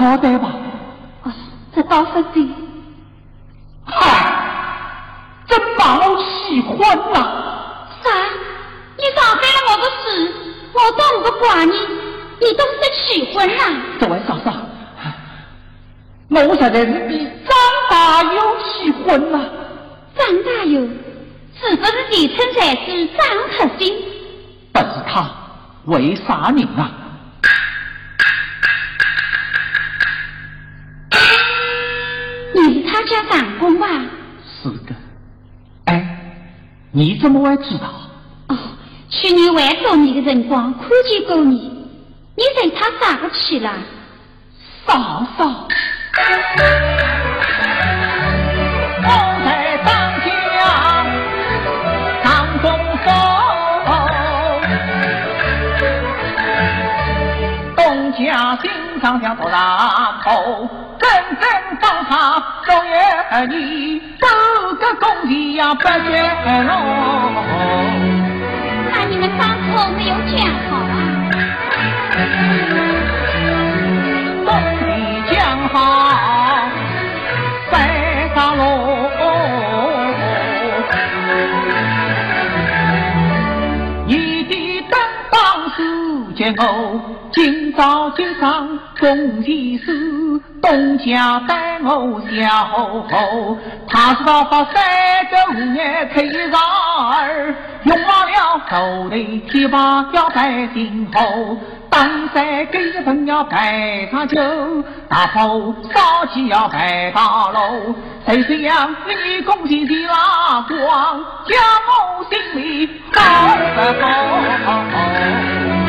去你怎么会知道？哦，去年万寿你的辰光看见过你，你随他咋个去了？嫂嫂。我在当家当东家心上想做大头。真正当他做儿女，都个公地呀不绝喽。那你们当初没有讲好啊？公地讲好，白大路，你的登榜是见我，今朝今上公地事。东家待我小，他是到把三个五年推上儿，用完了头头提把要在今后，当山给一份要摆上酒，大炮烧起要摆大楼，谁谁让你恭喜的拉光，叫我心里好得高。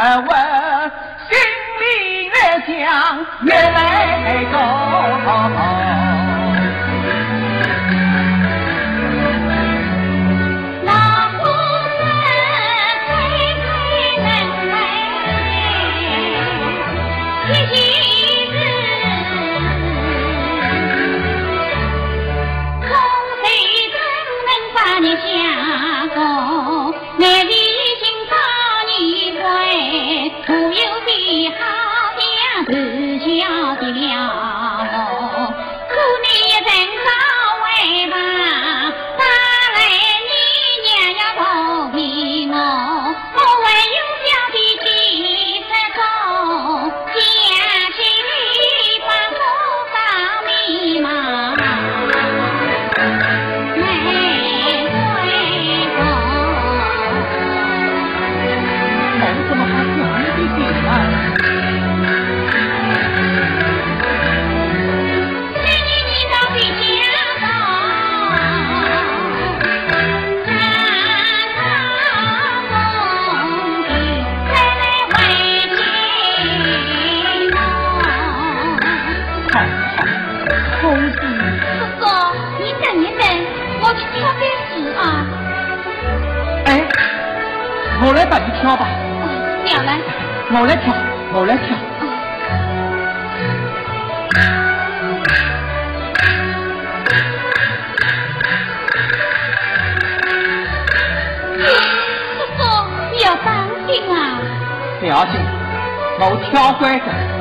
不稳，心里越想越来教乖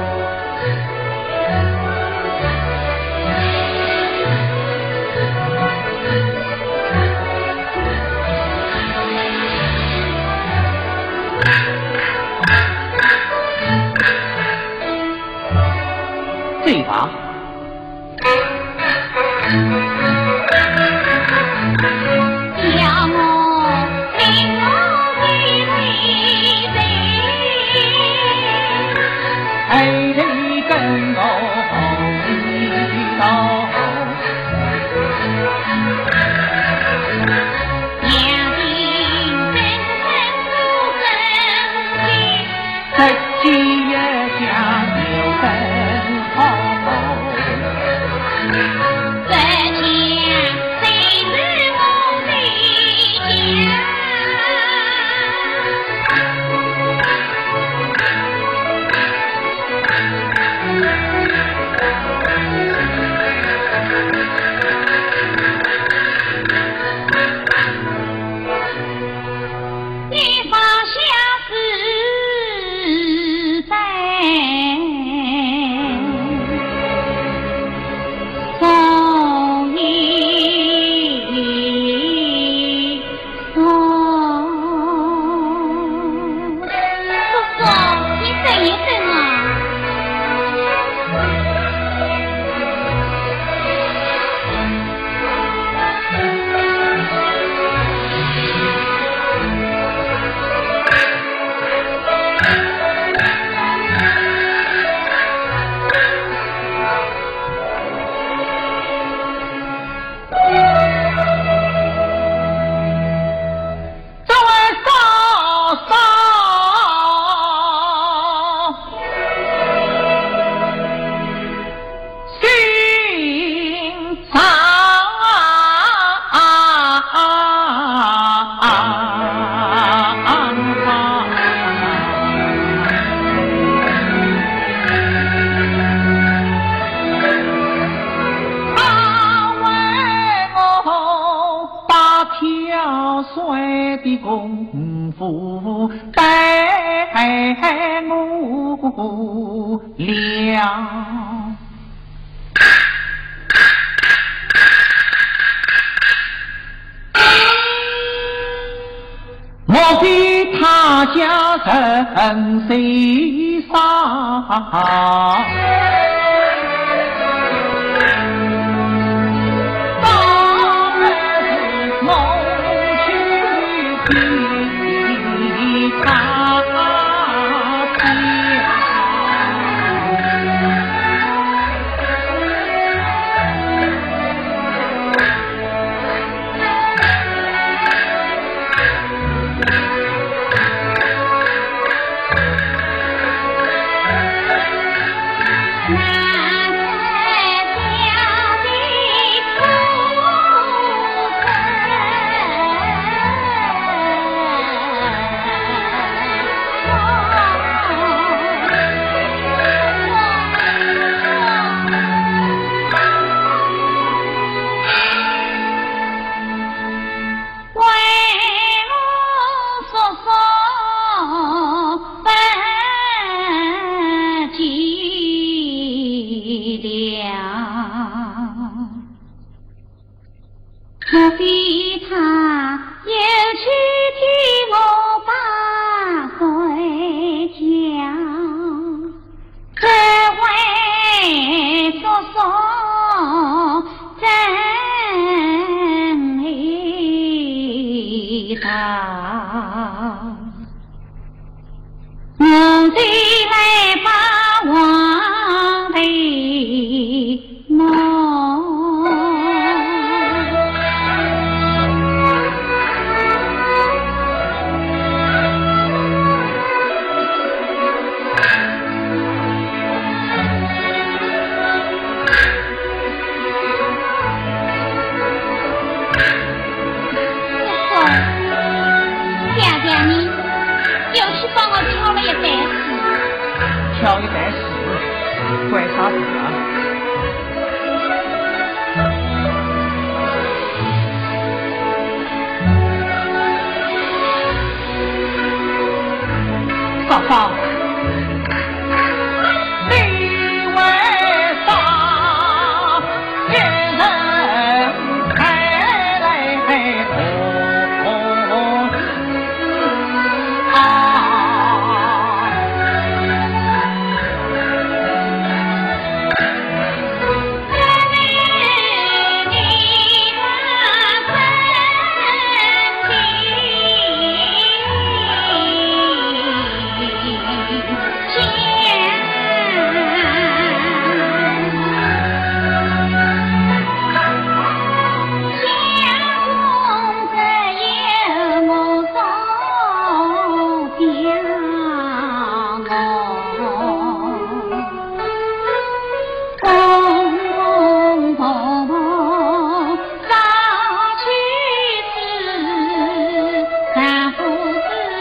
好？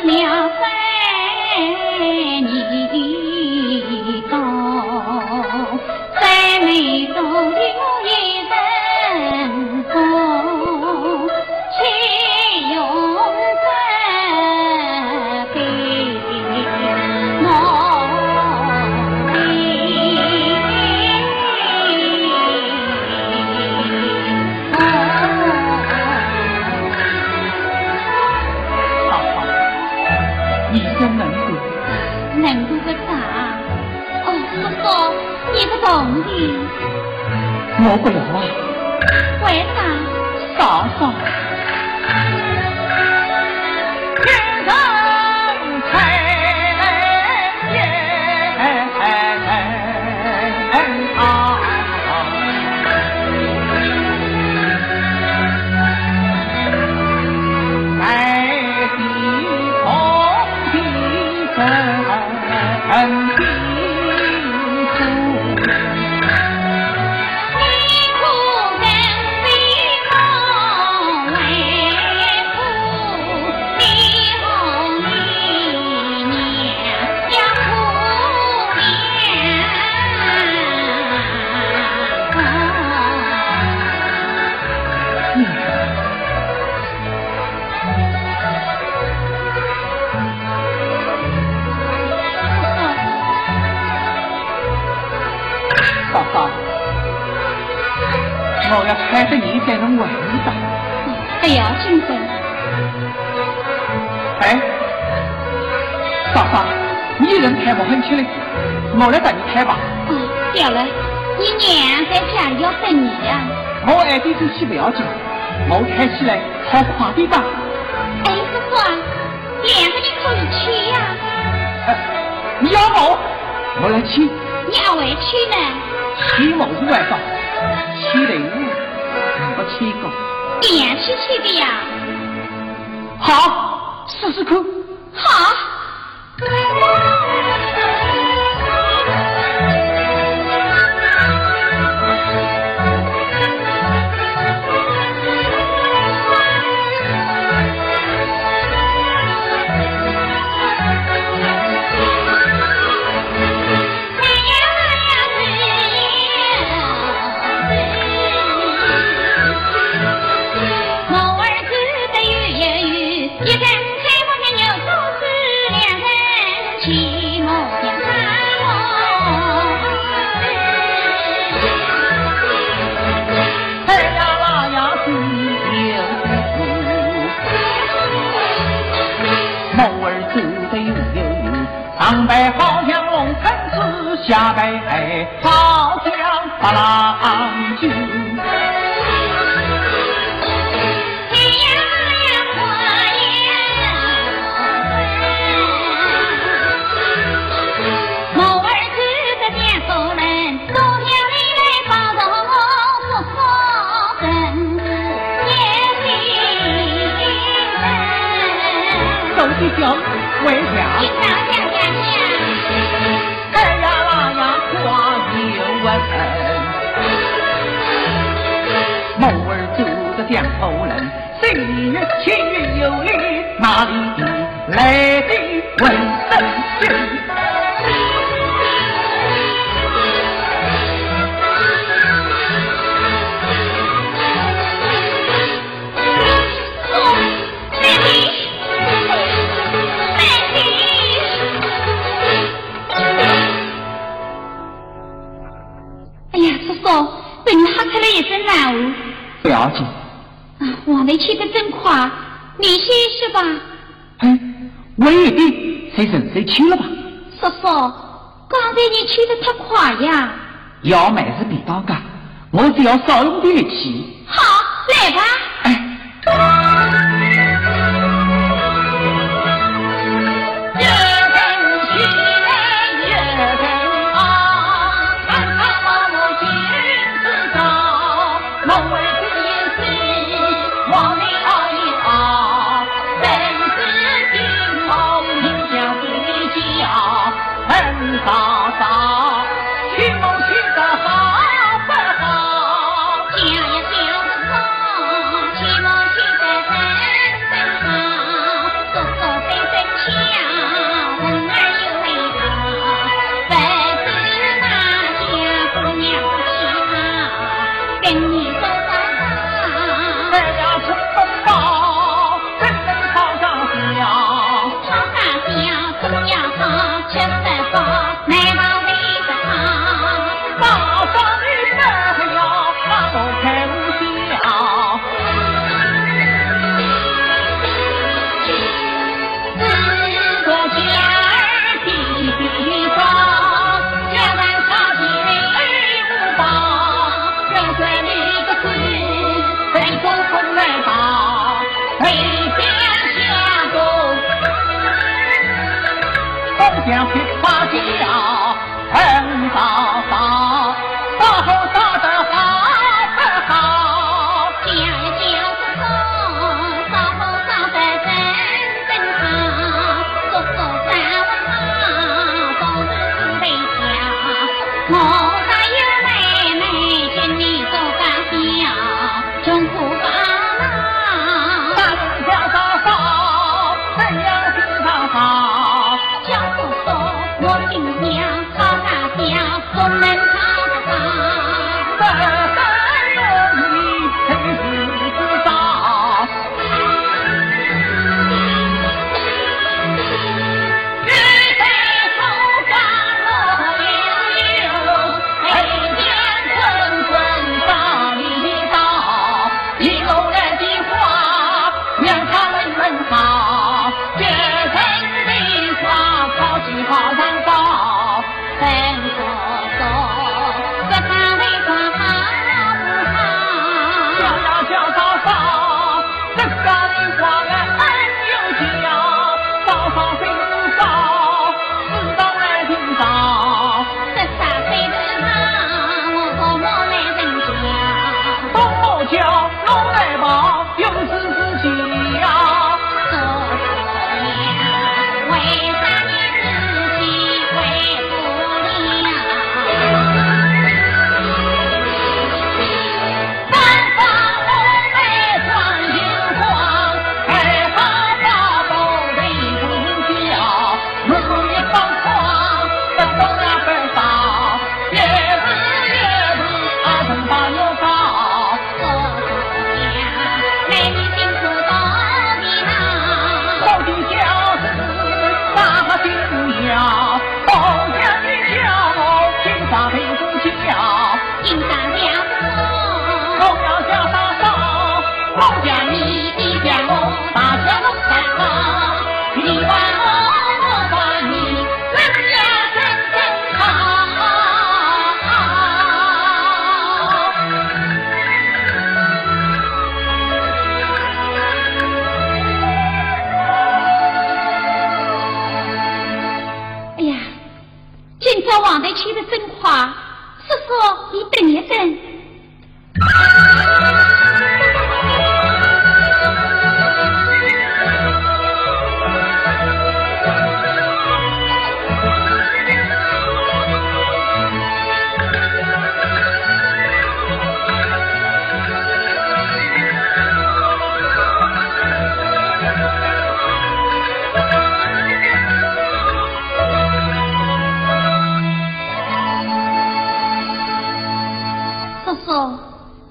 娘。我要开着你，在侬怀里荡。哎呀，金生！哎，嫂嫂，你人开不很轻嘞，我来带你开吧。嗯了了，你娘在家要等你呀。我爱的这些不要紧，我开起来好快的吧。哎，师傅啊，两个可以去呀。哎，要我，我来去。你还会去呢？你莫不外吧。礼物，我七个，点起去的呀。好，试试看。好。上辈好像龙腾之下，辈好像波浪。我妹妹妹妹。哎呀，叔叔，被你吓出了一身来，不要紧。啊，我们去的真快，你歇息吧。先生谁去了吧。叔叔刚才你去的太快呀。要买是别到噶我只要少用点力气好来吧。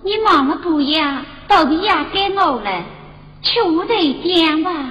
你忙了不呀？到底也给我了，求我的一点吧。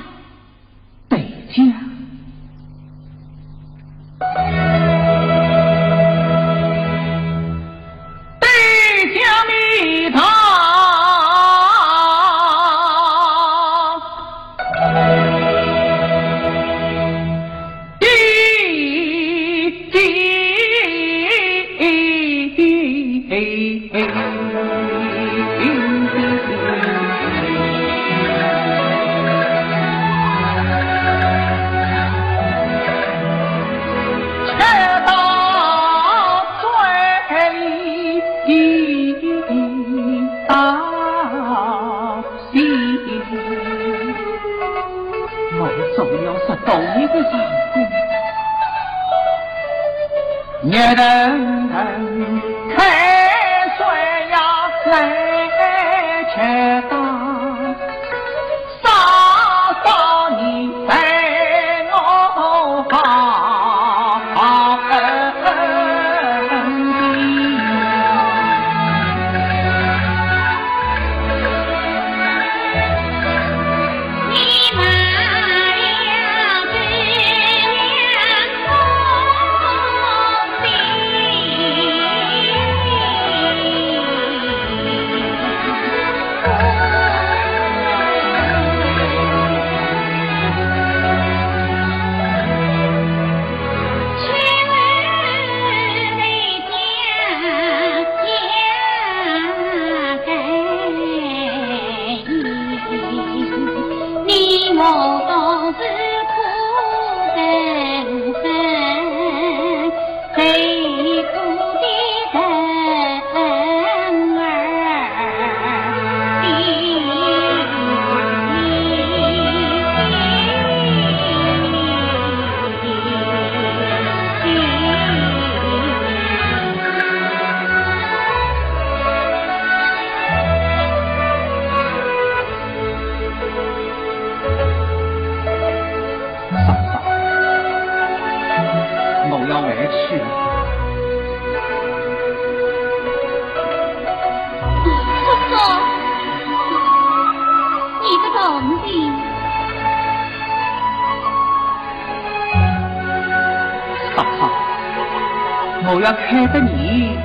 看得你，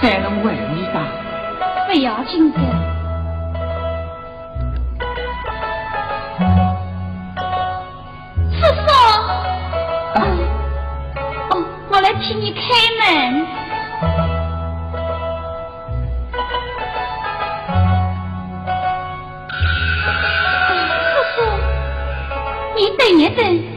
才能为你打。不要紧的。叔叔，哦，我来替你开门。叔叔，你等一等。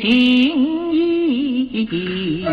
心意。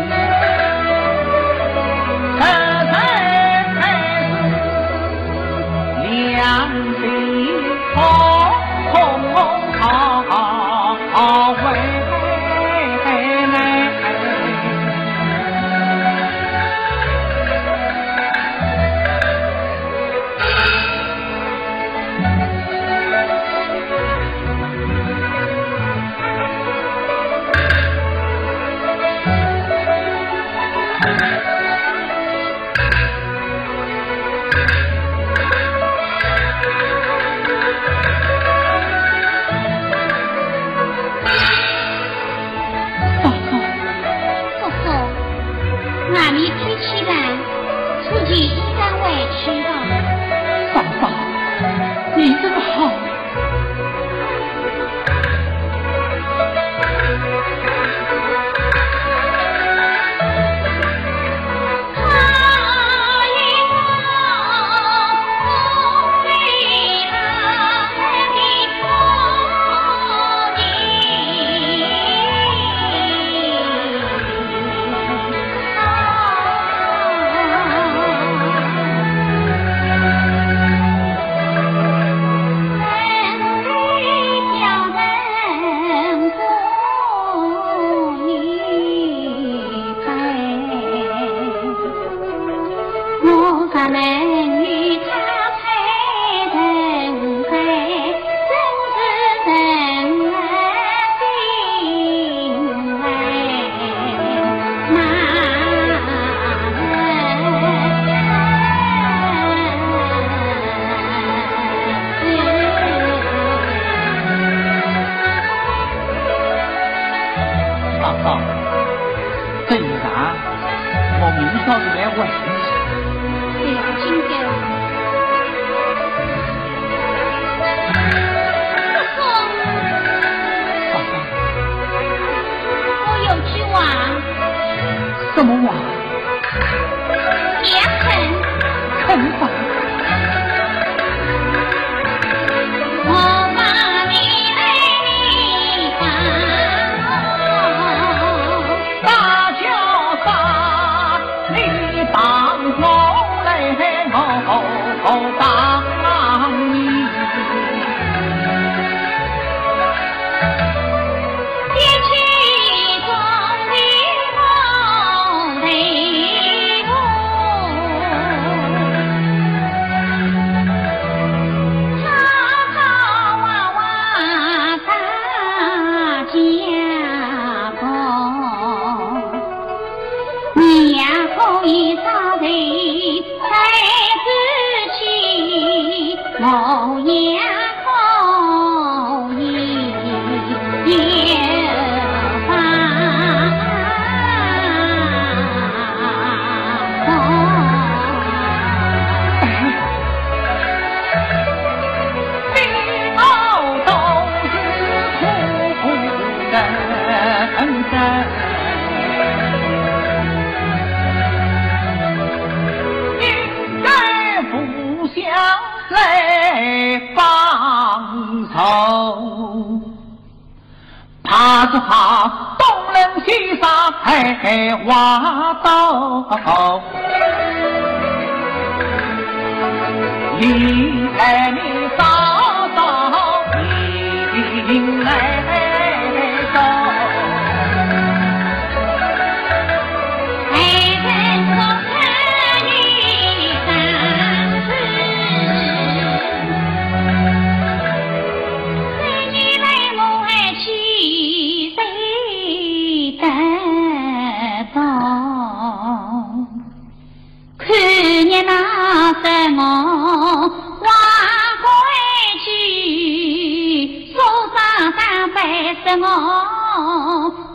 我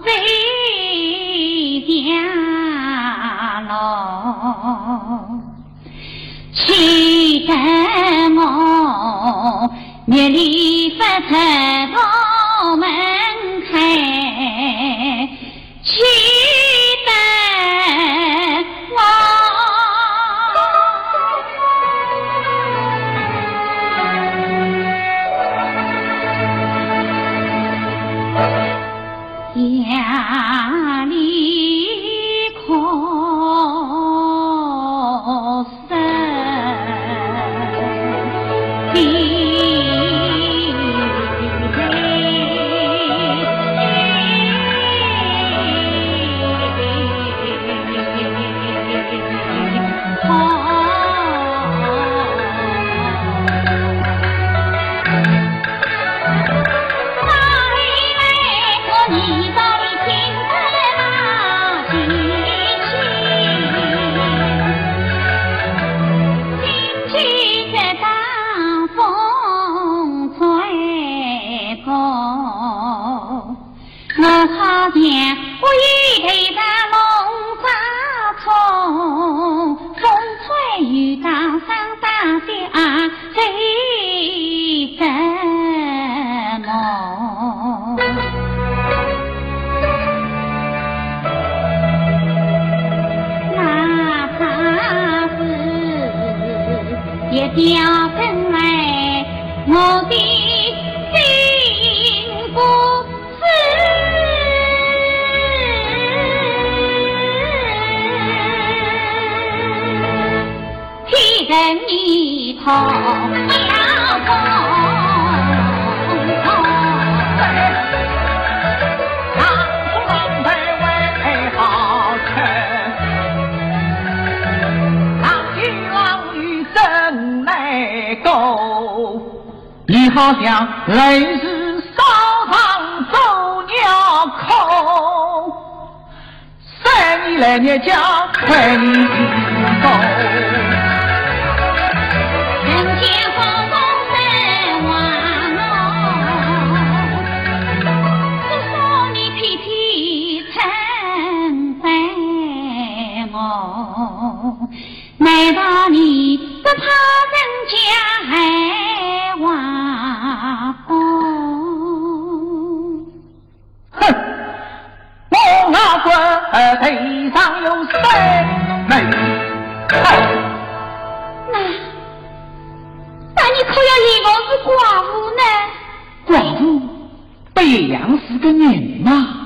回家老，气得我面里发颤抖。人是烧汤做鸟空，三年来日家快。岳阳是个女嘛？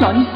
找你